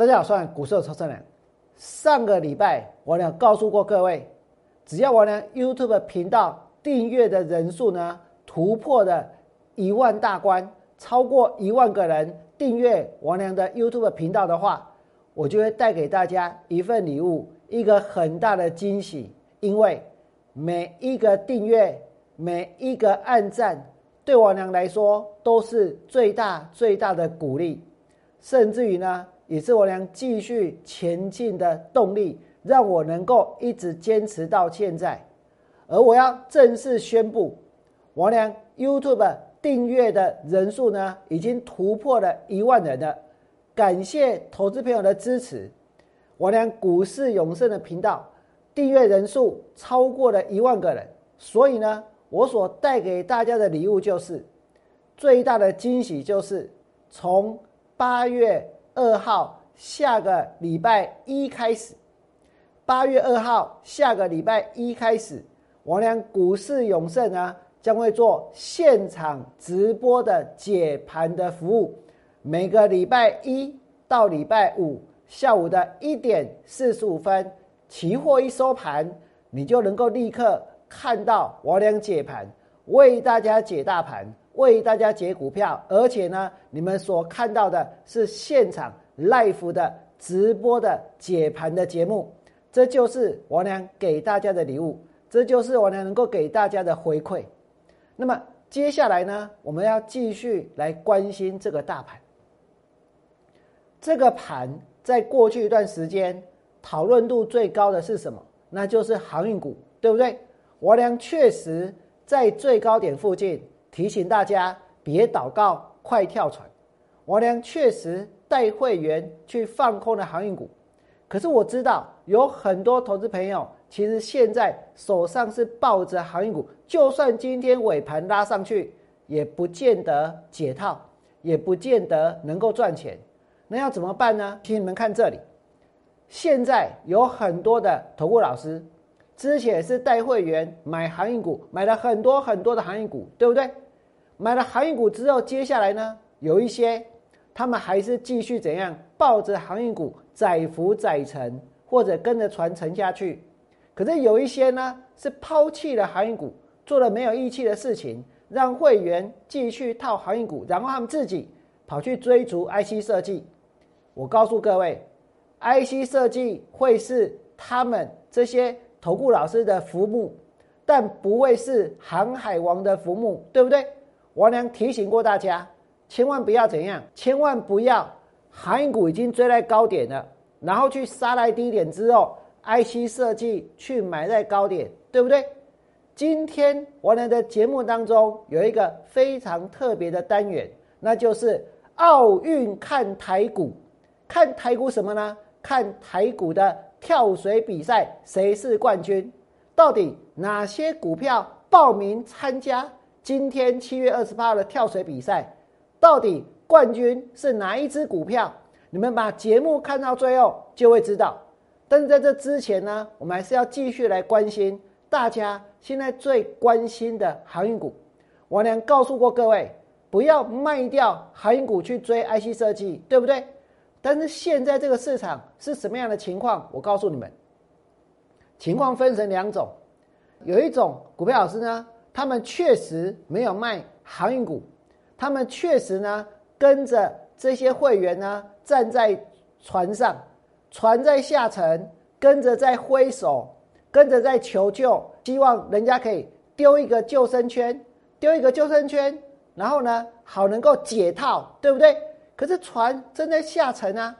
大家好，我是股市的超生人。上个礼拜我俩告诉过各位，只要我俩 YouTube 频道订阅的人数呢突破了一万大关，超过一万个人订阅王良的 YouTube 频道的话，我就会带给大家一份礼物，一个很大的惊喜。因为每一个订阅，每一个按赞，对王良来说都是最大最大的鼓励，甚至于呢。也是我俩继续前进的动力，让我能够一直坚持到现在。而我要正式宣布，王良 YouTube 订阅的人数呢，已经突破了一万人了。感谢投资朋友的支持，王良股市永胜的频道订阅人数超过了一万个人。所以呢，我所带给大家的礼物就是最大的惊喜，就是从八月。二号下个礼拜一开始，八月二号下个礼拜一开始，王良股市永胜呢将会做现场直播的解盘的服务。每个礼拜一到礼拜五下午的一点四十五分，期货一收盘，你就能够立刻看到王良解盘，为大家解大盘。为大家解股票，而且呢，你们所看到的是现场 live 的直播的解盘的节目，这就是王良给大家的礼物，这就是王良能够给大家的回馈。那么接下来呢，我们要继续来关心这个大盘。这个盘在过去一段时间讨论度最高的是什么？那就是航运股，对不对？王良确实在最高点附近。提醒大家别祷告，快跳船。王良确实带会员去放空了航运股，可是我知道有很多投资朋友其实现在手上是抱着航运股，就算今天尾盘拉上去，也不见得解套，也不见得能够赚钱。那要怎么办呢？请你们看这里，现在有很多的投顾老师。之前是带会员买航运股，买了很多很多的航运股，对不对？买了航运股之后，接下来呢，有一些他们还是继续怎样抱着航运股载浮载沉，或者跟着船沉下去。可是有一些呢，是抛弃了航运股，做了没有义气的事情，让会员继续套航运股，然后他们自己跑去追逐 IC 设计。我告诉各位，IC 设计会是他们这些。投顾老师的浮木，但不会是航海王的浮木，对不对？王良提醒过大家，千万不要怎样，千万不要航运股已经追在高点了，然后去杀来低点之后，IC 设计去买在高点，对不对？今天王良的节目当中有一个非常特别的单元，那就是奥运看台股，看台股什么呢？看台股的。跳水比赛谁是冠军？到底哪些股票报名参加今天七月二十八号的跳水比赛？到底冠军是哪一只股票？你们把节目看到最后就会知道。但是在这之前呢，我们还是要继续来关心大家现在最关心的航运股。我娘告诉过各位，不要卖掉航运股去追 IC 设计，对不对？但是现在这个市场是什么样的情况？我告诉你们，情况分成两种，有一种股票老师呢，他们确实没有卖航运股，他们确实呢跟着这些会员呢站在船上，船在下沉，跟着在挥手，跟着在求救，希望人家可以丢一个救生圈，丢一个救生圈，然后呢好能够解套，对不对？可是船正在下沉啊，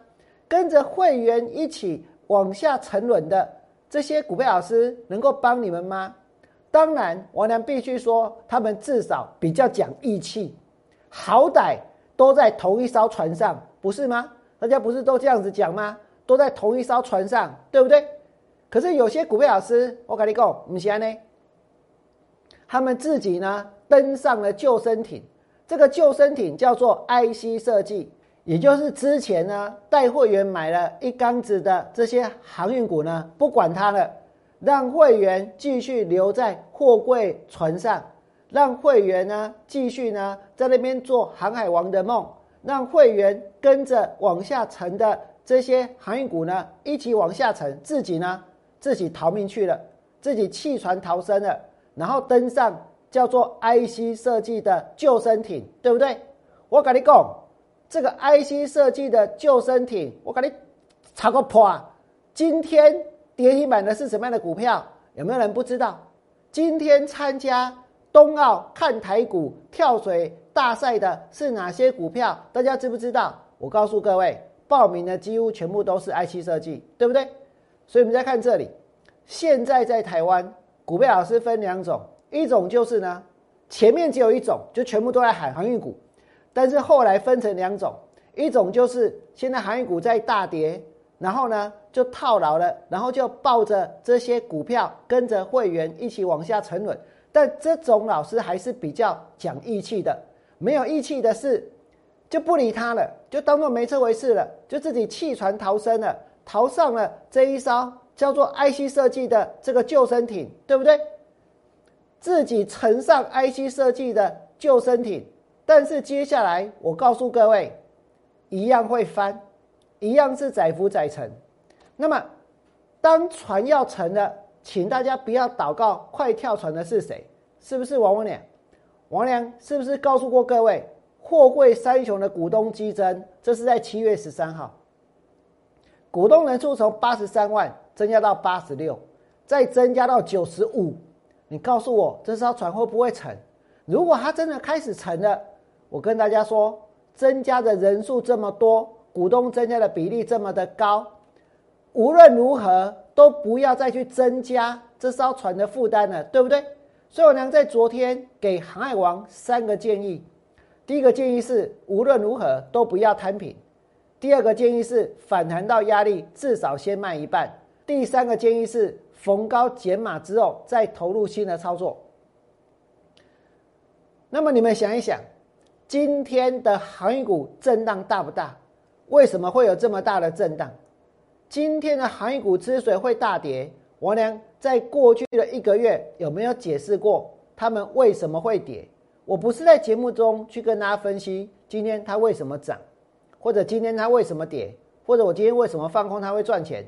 跟着会员一起往下沉沦的这些股票老师能够帮你们吗？当然，王良必须说，他们至少比较讲义气，好歹都在同一艘船上，不是吗？大家不是都这样子讲吗？都在同一艘船上，对不对？可是有些股票老师，我跟你讲，唔是安呢，他们自己呢登上了救生艇。这个救生艇叫做 IC 设计，也就是之前呢带会员买了一缸子的这些航运股呢，不管它了，让会员继续留在货柜船上，让会员呢继续呢在那边做航海王的梦，让会员跟着往下沉的这些航运股呢一起往下沉，自己呢自己逃命去了，自己弃船逃生了，然后登上叫做 IC 设计的救生艇，对不对？我跟你讲，这个 IC 设计的救生艇，我跟你炒个破啊！今天跌停板的是什么样的股票？有没有人不知道？今天参加冬奥看台股跳水大赛的是哪些股票？大家知不知道？我告诉各位，报名的几乎全部都是 IC 设计，对不对？所以我们再看这里，现在在台湾股票老师分两种，一种就是呢，前面只有一种，就全部都在喊航运股。但是后来分成两种，一种就是现在航运股在大跌，然后呢就套牢了，然后就抱着这些股票跟着会员一起往下沉沦。但这种老师还是比较讲义气的，没有义气的是就不理他了，就当做没这回事了，就自己弃船逃生了，逃上了这一艘叫做 IC 设计的这个救生艇，对不对？自己乘上 IC 设计的救生艇。但是接下来，我告诉各位，一样会翻，一样是载浮载沉。那么，当船要沉了，请大家不要祷告，快跳船的是谁？是不是王文良？王良是不是告诉过各位，货柜三雄的股东激增？这是在七月十三号，股东人数从八十三万增加到八十六，再增加到九十五。你告诉我，这艘船会不会沉？如果它真的开始沉了？我跟大家说，增加的人数这么多，股东增加的比例这么的高，无论如何都不要再去增加这艘船的负担了，对不对？所以我娘在昨天给航海王三个建议：第一个建议是无论如何都不要摊平；第二个建议是反弹到压力至少先卖一半；第三个建议是逢高减码之后再投入新的操作。那么你们想一想。今天的航运股震荡大不大？为什么会有这么大的震荡？今天的航运股之所以会大跌，我娘在过去的一个月有没有解释过他们为什么会跌？我不是在节目中去跟大家分析今天它为什么涨，或者今天它为什么跌，或者我今天为什么放空它会赚钱。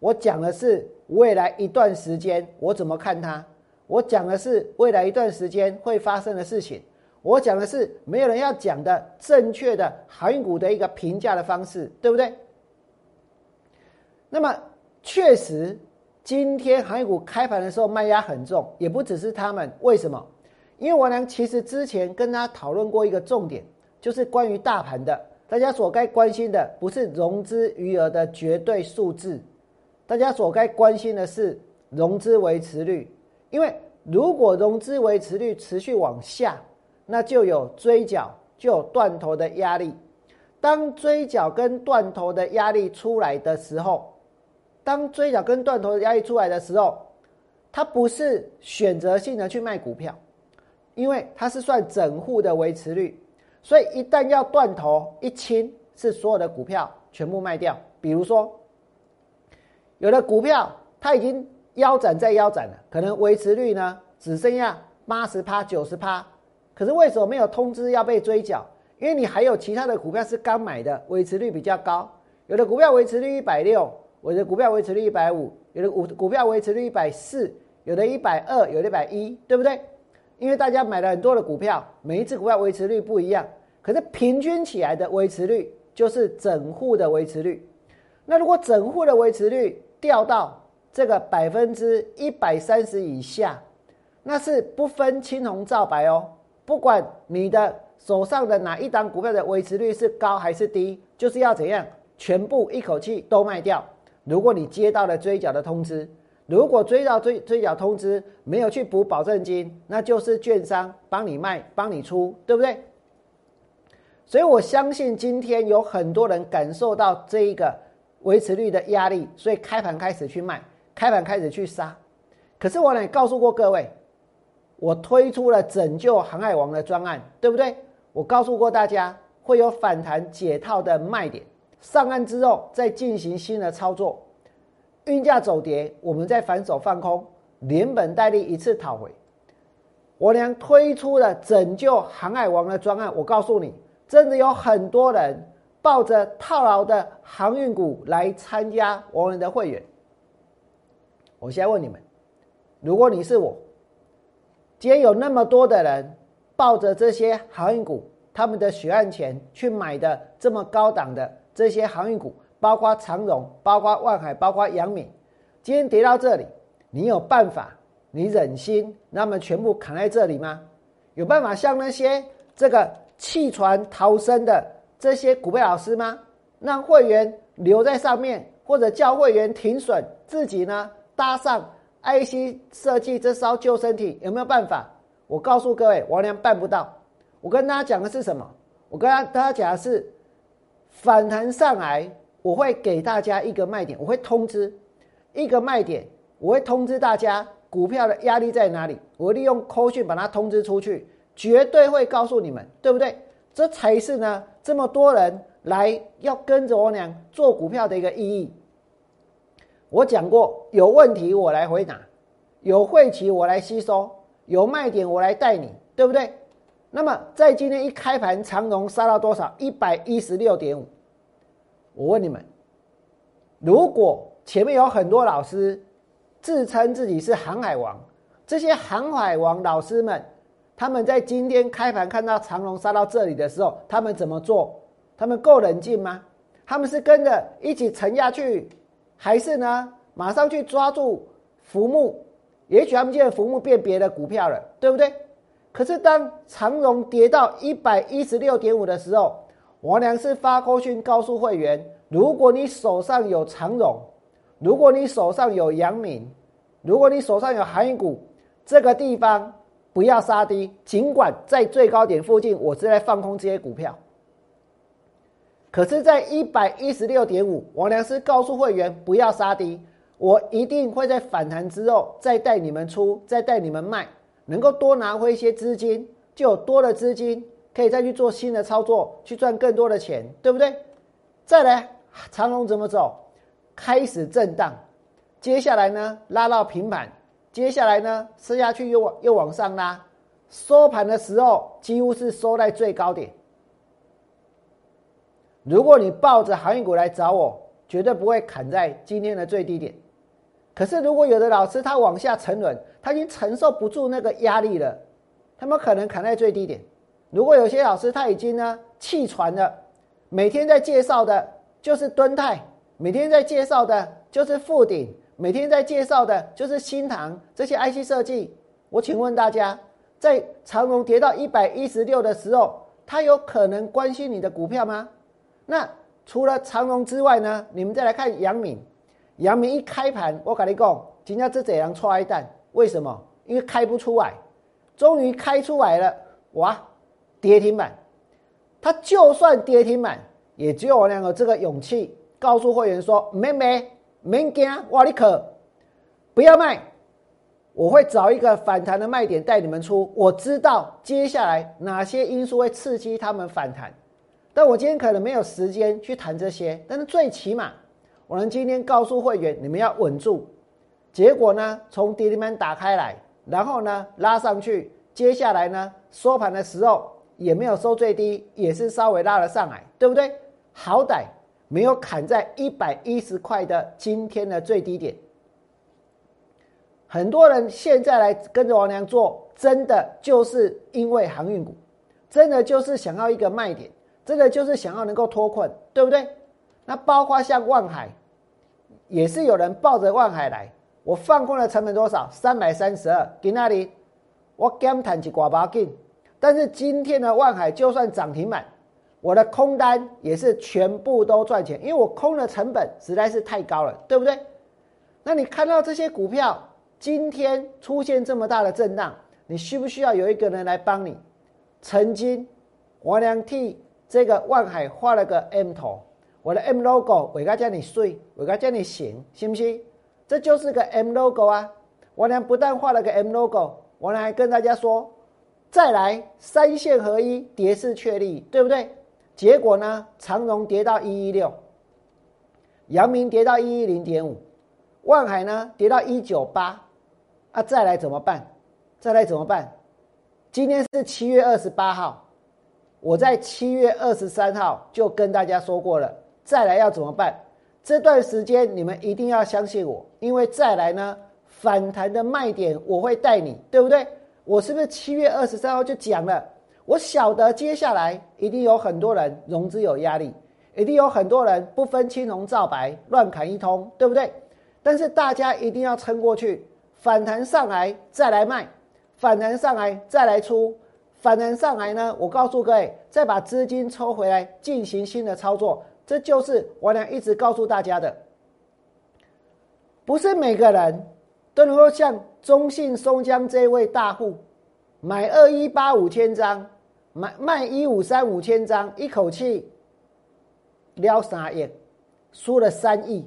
我讲的是未来一段时间我怎么看它，我讲的是未来一段时间会发生的事情。我讲的是没有人要讲的正确的航运股的一个评价的方式，对不对？那么确实，今天航运股开盘的时候卖压很重，也不只是他们。为什么？因为我呢，其实之前跟他讨论过一个重点，就是关于大盘的，大家所该关心的不是融资余额的绝对数字，大家所该关心的是融资维持率。因为如果融资维持率持续往下，那就有追缴，就有断头的压力。当追缴跟断头的压力出来的时候，当追缴跟断头的压力出来的时候，它不是选择性的去卖股票，因为它是算整户的维持率，所以一旦要断头一清，是所有的股票全部卖掉。比如说，有的股票它已经腰斩再腰斩了，可能维持率呢只剩下八十趴、九十趴。可是为什么没有通知要被追缴？因为你还有其他的股票是刚买的，维持率比较高。有的股票维持率一百六，有的股票维持率一百五，有的股股票维持率一百四，有的一百二，有的一百一，对不对？因为大家买了很多的股票，每一只股票维持率不一样，可是平均起来的维持率就是整户的维持率。那如果整户的维持率掉到这个百分之一百三十以下，那是不分青红皂白哦。不管你的手上的哪一档股票的维持率是高还是低，就是要怎样全部一口气都卖掉。如果你接到了追缴的通知，如果追到追追缴通知没有去补保证金，那就是券商帮你卖帮你出，对不对？所以我相信今天有很多人感受到这一个维持率的压力，所以开盘开始去卖，开盘开始去杀。可是我呢告诉过各位。我推出了拯救航海王的专案，对不对？我告诉过大家会有反弹解套的卖点，上岸之后再进行新的操作。运价走跌，我们再反手放空，连本带利一次讨回。我俩推出了拯救航海王的专案，我告诉你，真的有很多人抱着套牢的航运股来参加我们的会员。我现在问你们，如果你是我，今天有那么多的人抱着这些航运股，他们的血汗钱去买的这么高档的这些航运股，包括长荣、包括万海、包括阳明，今天跌到这里，你有办法？你忍心那么全部砍在这里吗？有办法像那些这个弃船逃生的这些股票老师吗？让会员留在上面，或者叫会员停损，自己呢？搭上 IC 设计这艘救生艇有没有办法？我告诉各位，王良办不到。我跟大家讲的是什么？我跟大家讲的是反弹上来，我会给大家一个卖点，我会通知一个卖点，我会通知大家股票的压力在哪里。我利用扣讯把它通知出去，绝对会告诉你们，对不对？这才是呢，这么多人来要跟着我俩做股票的一个意义。我讲过，有问题我来回答，有晦气我来吸收，有卖点我来带你，对不对？那么在今天一开盘，长荣杀到多少？一百一十六点五。我问你们，如果前面有很多老师自称自己是航海王，这些航海王老师们，他们在今天开盘看到长荣杀到这里的时候，他们怎么做？他们够冷静吗？他们是跟着一起沉下去？还是呢？马上去抓住浮木，也许他们现在浮木变别的股票了，对不对？可是当长荣跌到一百一十六点五的时候，王良是发扣讯告诉会员：如果你手上有长荣，如果你手上有阳明，如果你手上有航运股，这个地方不要杀低，尽管在最高点附近，我是在放空这些股票。可是，在一百一十六点五，王良是告诉会员不要杀低，我一定会在反弹之后再带你们出，再带你们卖，能够多拿回一些资金，就有多的资金可以再去做新的操作，去赚更多的钱，对不对？再来，长龙怎么走？开始震荡，接下来呢拉到平板，接下来呢吃下去又往又往上拉，收盘的时候几乎是收在最高点。如果你抱着航运股来找我，绝对不会砍在今天的最低点。可是，如果有的老师他往下沉沦，他已经承受不住那个压力了，他们可能砍在最低点。如果有些老师他已经呢弃船了，每天在介绍的就是敦泰，每天在介绍的就是富鼎，每天在介绍的就是新塘这些 IC 设计。我请问大家，在长隆跌到一百一十六的时候，他有可能关心你的股票吗？那除了长荣之外呢？你们再来看杨敏，阳明一开盘，我跟你讲，今天这这样踹一蛋，为什么？因为开不出来，终于开出来了，哇，跌停板。他就算跌停板，也只有我两个这个勇气，告诉会员说：妹妹，没惊，我，你可不要卖，我会找一个反弹的卖点带你们出。我知道接下来哪些因素会刺激他们反弹。但我今天可能没有时间去谈这些，但是最起码我们今天告诉会员，你们要稳住。结果呢，从跌停板打开来，然后呢拉上去，接下来呢收盘的时候也没有收最低，也是稍微拉了上来，对不对？好歹没有砍在一百一十块的今天的最低点。很多人现在来跟着王良做，真的就是因为航运股，真的就是想要一个卖点。真的就是想要能够脱困，对不对？那包括像万海，也是有人抱着万海来。我放空的成本多少？三百三十二。给那里？我减谈几寡包进。但是今天的万海就算涨停板，我的空单也是全部都赚钱，因为我空的成本实在是太高了，对不对？那你看到这些股票今天出现这么大的震荡，你需不需要有一个人来帮你？曾经我俩替。这个万海画了个 M 头，我的 M logo 我该叫你睡，我该叫你醒，信不信？这就是个 M logo 啊！我俩不但画了个 M logo，我俩还跟大家说，再来三线合一，跌势确立，对不对？结果呢，长荣跌到一一六，阳明跌到一一零点五，万海呢跌到一九八，啊，再来怎么办？再来怎么办？今天是七月二十八号。我在七月二十三号就跟大家说过了，再来要怎么办？这段时间你们一定要相信我，因为再来呢，反弹的卖点我会带你，对不对？我是不是七月二十三号就讲了？我晓得接下来一定有很多人融资有压力，一定有很多人不分青红皂白乱砍一通，对不对？但是大家一定要撑过去，反弹上来再来卖，反弹上来再来出。反弹上来呢，我告诉各位，再把资金抽回来进行新的操作，这就是我俩一直告诉大家的。不是每个人都能够像中信松江这位大户，买二一八五千张，买卖一五三五千张，一口气撩三亿，输了三亿，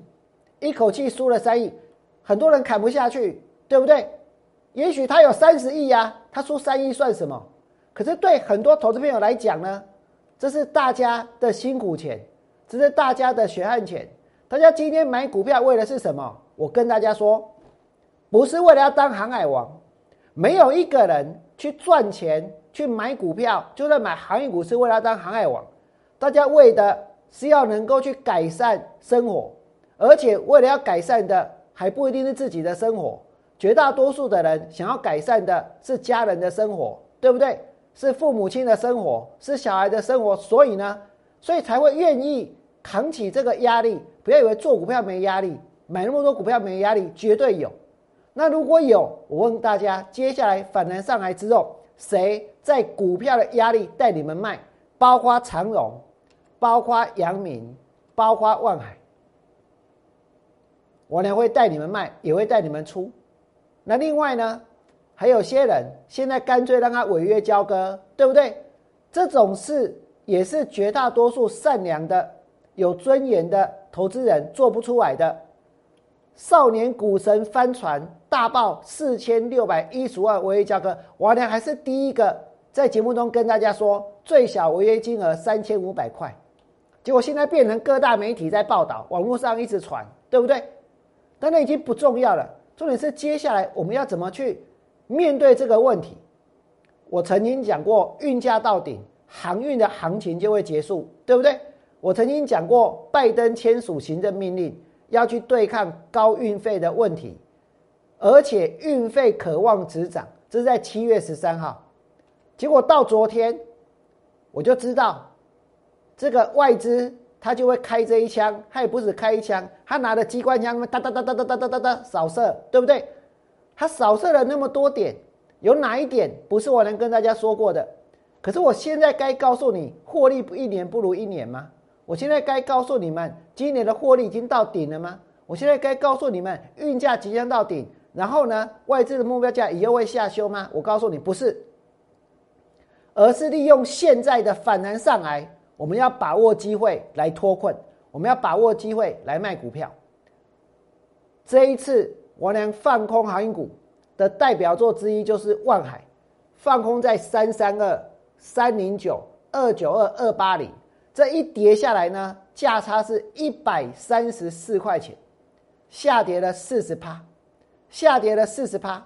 一口气输了三亿，很多人砍不下去，对不对？也许他有三十亿呀，他输三亿算什么？可是对很多投资朋友来讲呢，这是大家的辛苦钱，这是大家的血汗钱。大家今天买股票为的是什么？我跟大家说，不是为了要当航海王。没有一个人去赚钱去买股票，就算买航运股是为了当航海王。大家为的是要能够去改善生活，而且为了要改善的还不一定是自己的生活，绝大多数的人想要改善的是家人的生活，对不对？是父母亲的生活，是小孩的生活，所以呢，所以才会愿意扛起这个压力。不要以为做股票没压力，买那么多股票没压力，绝对有。那如果有，我问大家，接下来反弹上来之后，谁在股票的压力带你们卖？包括长荣，包括阳明，包括万海，我呢会带你们卖，也会带你们出。那另外呢？还有些人现在干脆让他违约交割，对不对？这种事也是绝大多数善良的、有尊严的投资人做不出来的。少年股神翻船大爆四千六百一十万违约价格，我呢还是第一个在节目中跟大家说，最小违约金额三千五百块。结果现在变成各大媒体在报道，网络上一直传，对不对？但那已经不重要了，重点是接下来我们要怎么去。面对这个问题，我曾经讲过，运价到顶，航运的行情就会结束，对不对？我曾经讲过，拜登签署行政命令，要去对抗高运费的问题，而且运费可望止涨，这是在七月十三号。结果到昨天，我就知道，这个外资他就会开这一枪，他也不止开一枪，他拿着机关枪，哒哒哒哒哒哒哒哒扫射，对不对？他扫射了那么多点，有哪一点不是我能跟大家说过的？可是我现在该告诉你，获利不一年不如一年吗？我现在该告诉你们，今年的获利已经到顶了吗？我现在该告诉你们，运价即将到顶，然后呢，外资的目标价以后会下修吗？我告诉你，不是，而是利用现在的反弹上来，我们要把握机会来脱困，我们要把握机会来卖股票。这一次。我俩放空航运股的代表作之一就是万海，放空在三三二、三零九、二九二、二八零，这一跌下来呢，价差是一百三十四块钱，下跌了四十趴，下跌了四十趴，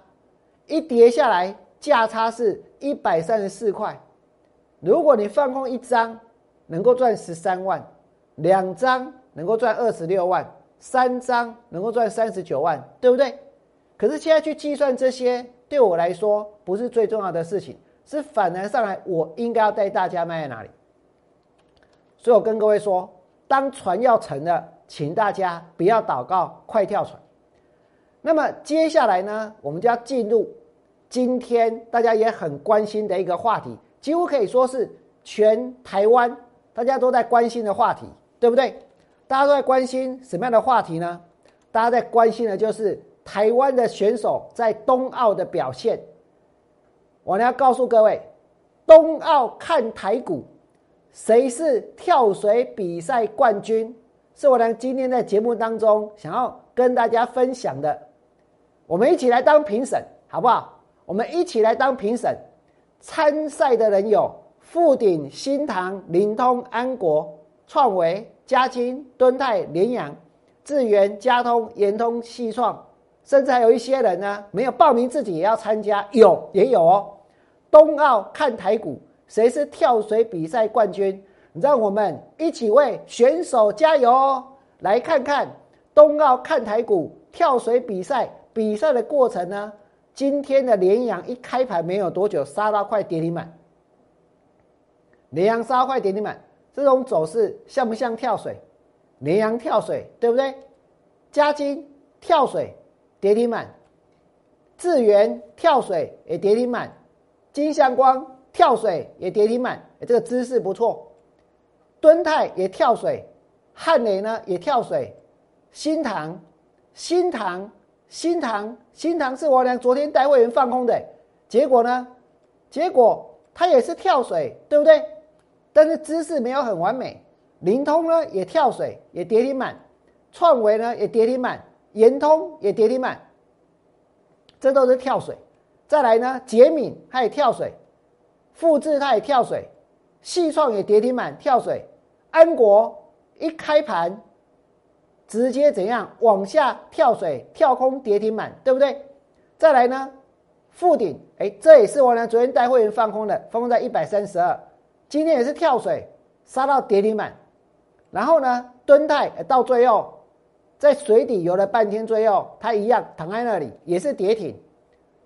一跌下来价差是一百三十四块。如果你放空一张，能够赚十三万，两张能够赚二十六万。三张能够赚三十九万，对不对？可是现在去计算这些，对我来说不是最重要的事情，是反弹上来，我应该要带大家卖在哪里？所以我跟各位说，当船要沉了，请大家不要祷告，快跳船。那么接下来呢，我们就要进入今天大家也很关心的一个话题，几乎可以说是全台湾大家都在关心的话题，对不对？大家都在关心什么样的话题呢？大家在关心的就是台湾的选手在冬奥的表现。我呢要告诉各位，冬奥看台股，谁是跳水比赛冠军？是我呢今天在节目当中想要跟大家分享的。我们一起来当评审，好不好？我们一起来当评审。参赛的人有富鼎、新唐、灵通、安国、创维。嘉金、敦泰、联阳、智源、嘉通、延通、西创，甚至还有一些人呢，没有报名自己也要参加，有也有哦。冬奥看台股，谁是跳水比赛冠军？让我们一起为选手加油哦！来看看冬奥看台股跳水比赛比赛的过程呢？今天的连阳一开盘没有多久，杀到快跌停板。连阳杀快跌停板，这种走势像不像跳水？连阳跳水，对不对？嘉金跳水跌停板，智源跳水也跌停板，金相光跳水也跌停板，这个姿势不错。敦泰也跳水，汉雷呢也跳水，新塘、新塘、新塘、新塘是我俩昨天带会员放空的，结果呢？结果它也是跳水，对不对？但是姿势没有很完美。灵通呢也跳水，也跌停板，创维呢也跌停板，延通也跌停板，这都是跳水。再来呢，杰敏它也跳水，复制它也跳水，细创也跌停板跳水。安国一开盘，直接怎样往下跳水跳空跌停板，对不对？再来呢，富鼎，哎，这也是我呢昨天带会员放空的，放空在一百三十二，今天也是跳水杀到跌停板，然后呢，敦泰到最后在水底游了半天，最后它一样躺在那里，也是跌停，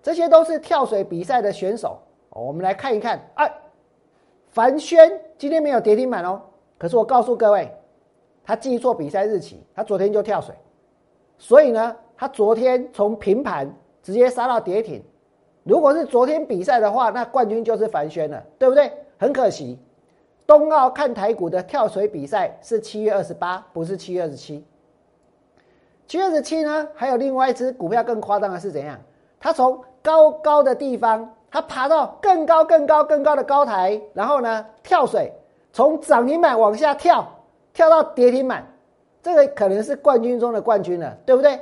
这些都是跳水比赛的选手，我们来看一看，哎，凡轩今天没有跌停板哦。可是我告诉各位，他记错比赛日期，他昨天就跳水，所以呢，他昨天从平盘直接杀到跌停。如果是昨天比赛的话，那冠军就是樊轩了，对不对？很可惜，冬奥看台股的跳水比赛是七月二十八，不是七月二十七。七月二十七呢，还有另外一只股票更夸张的是怎样？它从高高的地方，他爬到更高、更高、更高的高台，然后呢跳水。从涨停板往下跳，跳到跌停板，这个可能是冠军中的冠军了，对不对？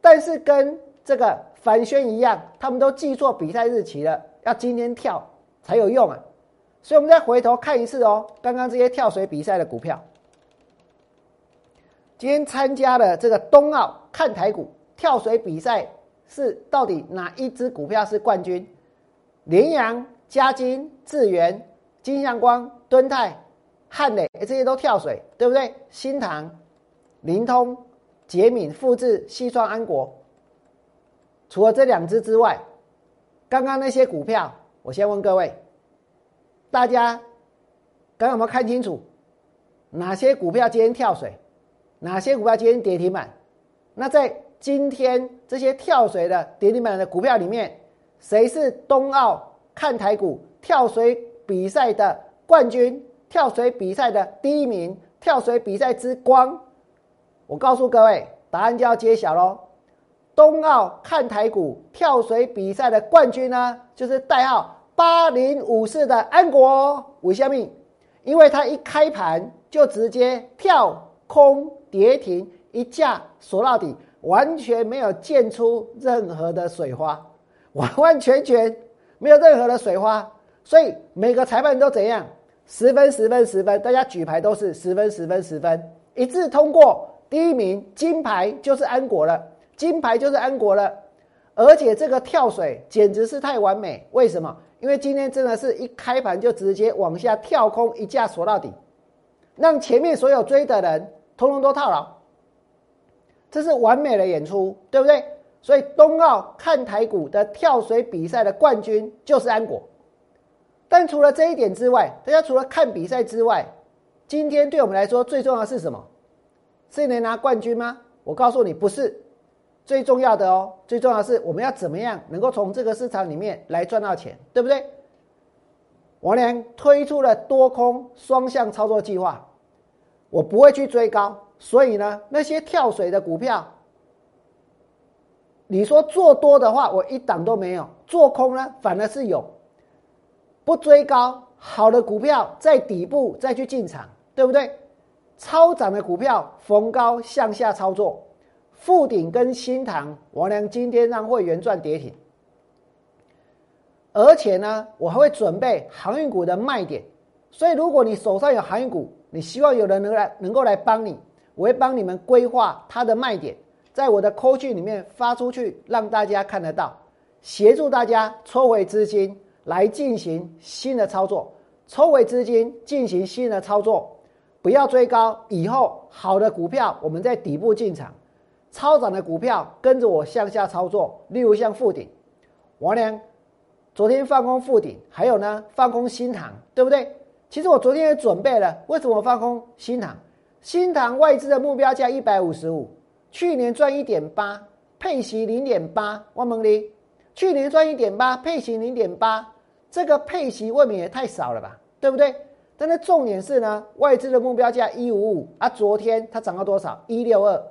但是跟这个凡轩一样，他们都记错比赛日期了，要今天跳才有用啊！所以，我们再回头看一次哦，刚刚这些跳水比赛的股票，今天参加了这个冬奥看台股跳水比赛，是到底哪一只股票是冠军？羚羊、嘉金、智源、金相光、敦泰。汉磊这些都跳水，对不对？新唐、灵通、捷敏、富智、西川、安国，除了这两只之外，刚刚那些股票，我先问各位，大家刚刚有没有看清楚？哪些股票今天跳水？哪些股票今天跌停板？那在今天这些跳水的跌停板的股票里面，谁是冬奥看台股跳水比赛的冠军？跳水比赛的第一名，跳水比赛之光，我告诉各位，答案就要揭晓喽。冬奥看台股跳水比赛的冠军呢，就是代号八零五四的安国五下面，因为他一开盘就直接跳空跌停，一架锁到底，完全没有溅出任何的水花，完完全全没有任何的水花，所以每个裁判都怎样？十分十分十分，大家举牌都是十分十分十分，一致通过。第一名金牌就是安国了，金牌就是安国了。而且这个跳水简直是太完美，为什么？因为今天真的是一开盘就直接往下跳空一架锁到底，让前面所有追的人通通都套牢。这是完美的演出，对不对？所以冬奥看台股的跳水比赛的冠军就是安国。但除了这一点之外，大家除了看比赛之外，今天对我们来说最重要的是什么？是能拿冠军吗？我告诉你，不是最重要的哦。最重要的是我们要怎么样能够从这个市场里面来赚到钱，对不对？王良推出了多空双向操作计划，我不会去追高，所以呢，那些跳水的股票，你说做多的话，我一档都没有；做空呢，反而是有。不追高，好的股票在底部再去进场，对不对？超涨的股票逢高向下操作，富鼎跟新塘，我俩今天让会员赚跌停。而且呢，我还会准备航运股的卖点，所以如果你手上有航运股，你希望有人能来能够来帮你，我会帮你们规划它的卖点，在我的扣讯里面发出去，让大家看得到，协助大家抽回资金。来进行新的操作，抽回资金进行新的操作，不要追高。以后好的股票我们在底部进场，超涨的股票跟着我向下操作。例如像富鼎，王良昨天放空富鼎，还有呢放空新塘，对不对？其实我昨天也准备了，为什么放空新塘？新塘外资的目标价一百五十五，去年赚一点八，配息零点八，万蒙利。去年赚一点八，配息零点八，这个配息未免也太少了吧，对不对？但是重点是呢，外资的目标价一五五啊，昨天它涨到多少？一六二，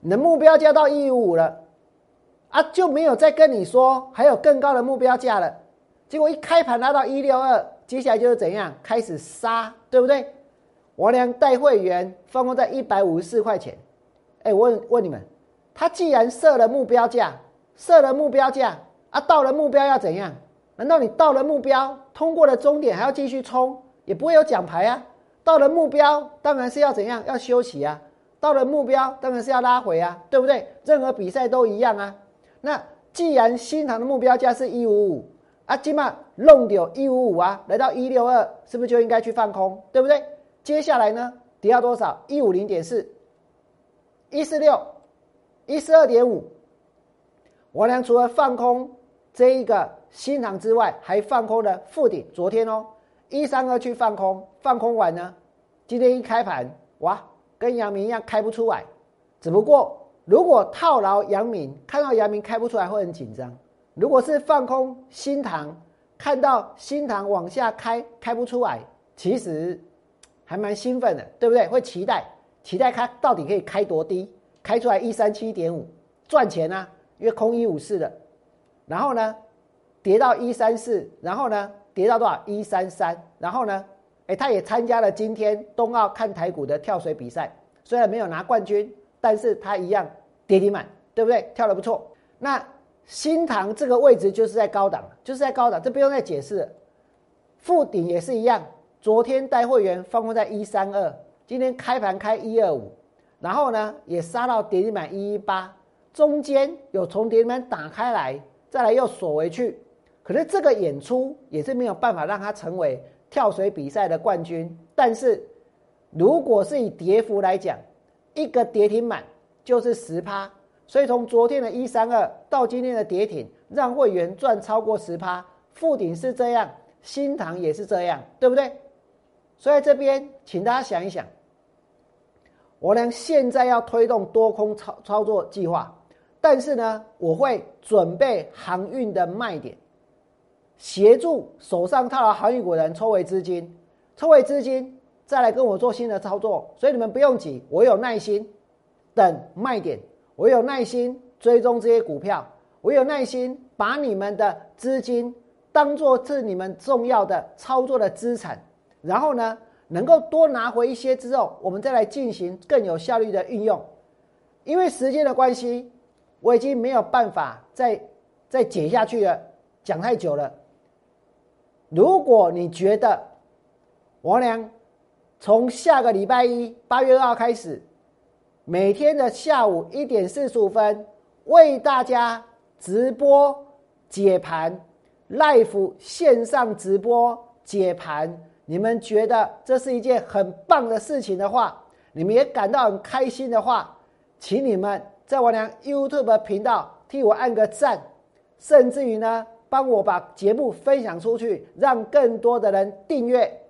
你的目标价到一五五了啊，就没有再跟你说还有更高的目标价了。结果一开盘拉到一六二，接下来就是怎样开始杀，对不对？我俩带会员放空在一百五十四块钱，哎，问问你们，他既然设了目标价。设了目标价啊，到了目标要怎样？难道你到了目标，通过了终点还要继续冲，也不会有奖牌啊？到了目标，当然是要怎样？要休息啊！到了目标，当然是要拉回啊，对不对？任何比赛都一样啊。那既然新塘的目标价是一五五啊，起码弄掉一五五啊，来到一六二，是不是就应该去放空？对不对？接下来呢，跌到多少？一五零点四，一四六，一四二点五。我俩除了放空这一个新塘之外，还放空了附顶。昨天哦，一三二去放空，放空完呢，今天一开盘，哇，跟阳明一样开不出来。只不过如果套牢阳明，看到阳明开不出来会很紧张；如果是放空新塘，看到新塘往下开开不出来，其实还蛮兴奋的，对不对？会期待期待它到底可以开多低，开出来一三七点五赚钱啊！因为空一五四的，然后呢，跌到一三四，然后呢，跌到多少？一三三，然后呢，哎，他也参加了今天冬奥看台股的跳水比赛，虽然没有拿冠军，但是他一样跌停满，对不对？跳的不错。那新塘这个位置就是在高档，就是在高档，这不用再解释了。富鼎也是一样，昨天带会员放空在一三二，今天开盘开一二五，然后呢，也杀到跌停板一一八。中间有从跌停板打开来，再来又锁回去，可是这个演出也是没有办法让它成为跳水比赛的冠军。但是如果是以跌幅来讲，一个跌停板就是十趴，所以从昨天的一三二到今天的跌停，让会员赚超过十趴。附顶是这样，新塘也是这样，对不对？所以这边请大家想一想，我呢现在要推动多空操操作计划。但是呢，我会准备航运的卖点，协助手上套牢航运股的人抽回资金，抽回资金再来跟我做新的操作。所以你们不用急，我有耐心等卖点，我有耐心追踪这些股票，我有耐心把你们的资金当做是你们重要的操作的资产，然后呢，能够多拿回一些之后，我们再来进行更有效率的运用。因为时间的关系。我已经没有办法再再解下去了，讲太久了。如果你觉得王良从下个礼拜一八月二号开始，每天的下午一点四十五分为大家直播解盘，live 线上直播解盘，你们觉得这是一件很棒的事情的话，你们也感到很开心的话，请你们。在我俩 YouTube 频道替我按个赞，甚至于呢，帮我把节目分享出去，让更多的人订阅。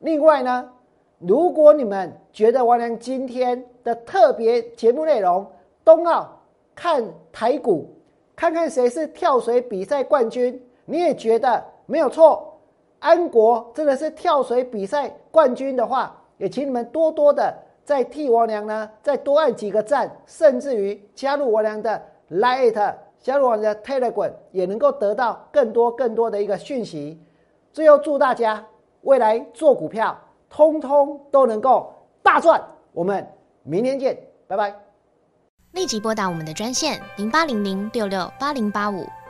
另外呢，如果你们觉得我俩今天的特别节目内容，冬奥看台股，看看谁是跳水比赛冠军，你也觉得没有错，安国真的是跳水比赛冠军的话，也请你们多多的。再替我娘呢，再多按几个赞，甚至于加入我娘的 Lite，加入我的 Telegram，也能够得到更多更多的一个讯息。最后祝大家未来做股票，通通都能够大赚。我们明天见，拜拜。立即拨打我们的专线零八零零六六八零八五。